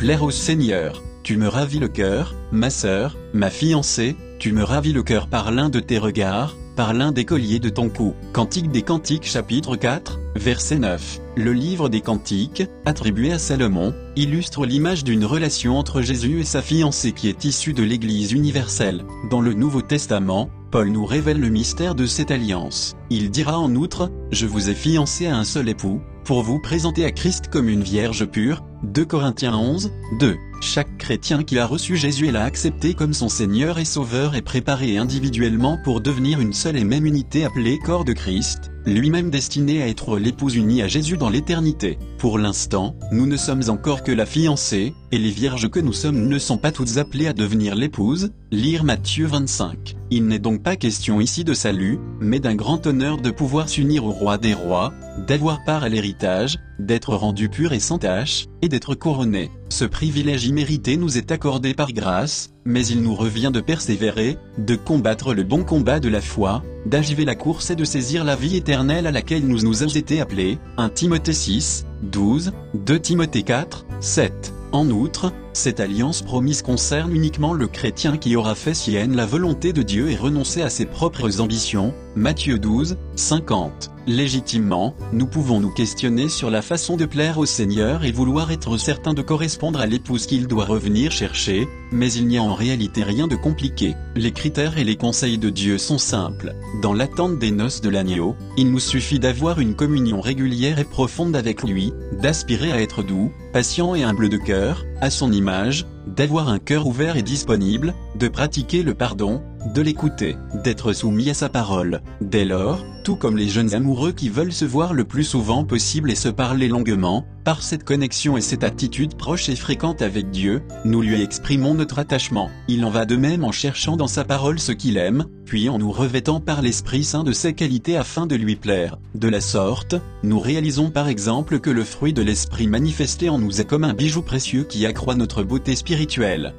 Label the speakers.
Speaker 1: plaire au Seigneur. Tu me ravis le cœur, ma sœur, ma fiancée, tu me ravis le cœur par l'un de tes regards, par l'un des colliers de ton cou. Cantique des Cantiques chapitre 4, verset 9. Le livre des Cantiques, attribué à Salomon, illustre l'image d'une relation entre Jésus et sa fiancée qui est issue de l'Église universelle. Dans le Nouveau Testament, Paul nous révèle le mystère de cette alliance. Il dira en outre, Je vous ai fiancé à un seul époux, pour vous présenter à Christ comme une vierge pure. 2 Corinthiens 11, 2. Chaque chrétien qui a reçu Jésus et l'a accepté comme son Seigneur et Sauveur est préparé individuellement pour devenir une seule et même unité appelée corps de Christ, lui-même destiné à être l'épouse unie à Jésus dans l'éternité. Pour l'instant, nous ne sommes encore que la fiancée, et les vierges que nous sommes ne sont pas toutes appelées à devenir l'épouse, lire Matthieu 25. Il n'est donc pas question ici de salut, mais d'un grand honneur de pouvoir s'unir au roi des rois, d'avoir part à l'héritage, d'être rendu pur et sans tache, et d'être couronné. Ce privilège immérité nous est accordé par grâce, mais il nous revient de persévérer, de combattre le bon combat de la foi, d'agiver la course et de saisir la vie éternelle à laquelle nous nous avons été appelés. 1 Timothée 6, 12, 2 Timothée 4, 7. En outre, cette alliance promise concerne uniquement le chrétien qui aura fait sienne la volonté de Dieu et renoncé à ses propres ambitions. Matthieu 12, 50. Légitimement, nous pouvons nous questionner sur la façon de plaire au Seigneur et vouloir être certain de correspondre à l'épouse qu'il doit revenir chercher, mais il n'y a en réalité rien de compliqué. Les critères et les conseils de Dieu sont simples. Dans l'attente des noces de l'agneau, il nous suffit d'avoir une communion régulière et profonde avec lui, d'aspirer à être doux, patient et humble de cœur, à son image, d'avoir un cœur ouvert et disponible, de pratiquer le pardon, de l'écouter, d'être soumis à sa parole. Dès lors, tout comme les jeunes amoureux qui veulent se voir le plus souvent possible et se parler longuement, par cette connexion et cette attitude proche et fréquente avec Dieu, nous lui exprimons notre attachement. Il en va de même en cherchant dans sa parole ce qu'il aime, puis en nous revêtant par l'Esprit Saint de ses qualités afin de lui plaire. De la sorte, nous réalisons par exemple que le fruit de l'Esprit manifesté en nous est comme un bijou précieux qui accroît notre beauté spirituelle.